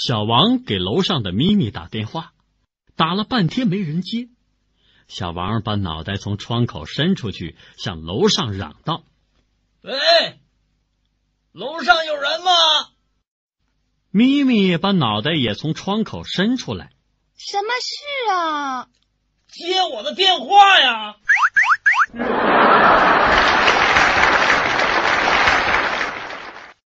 小王给楼上的咪咪打电话。打了半天没人接。小王把脑袋从窗口伸出去向楼上嚷道喂楼上有人吗？咪咪把脑袋也从窗口伸出来。什么事啊？接我的电话呀。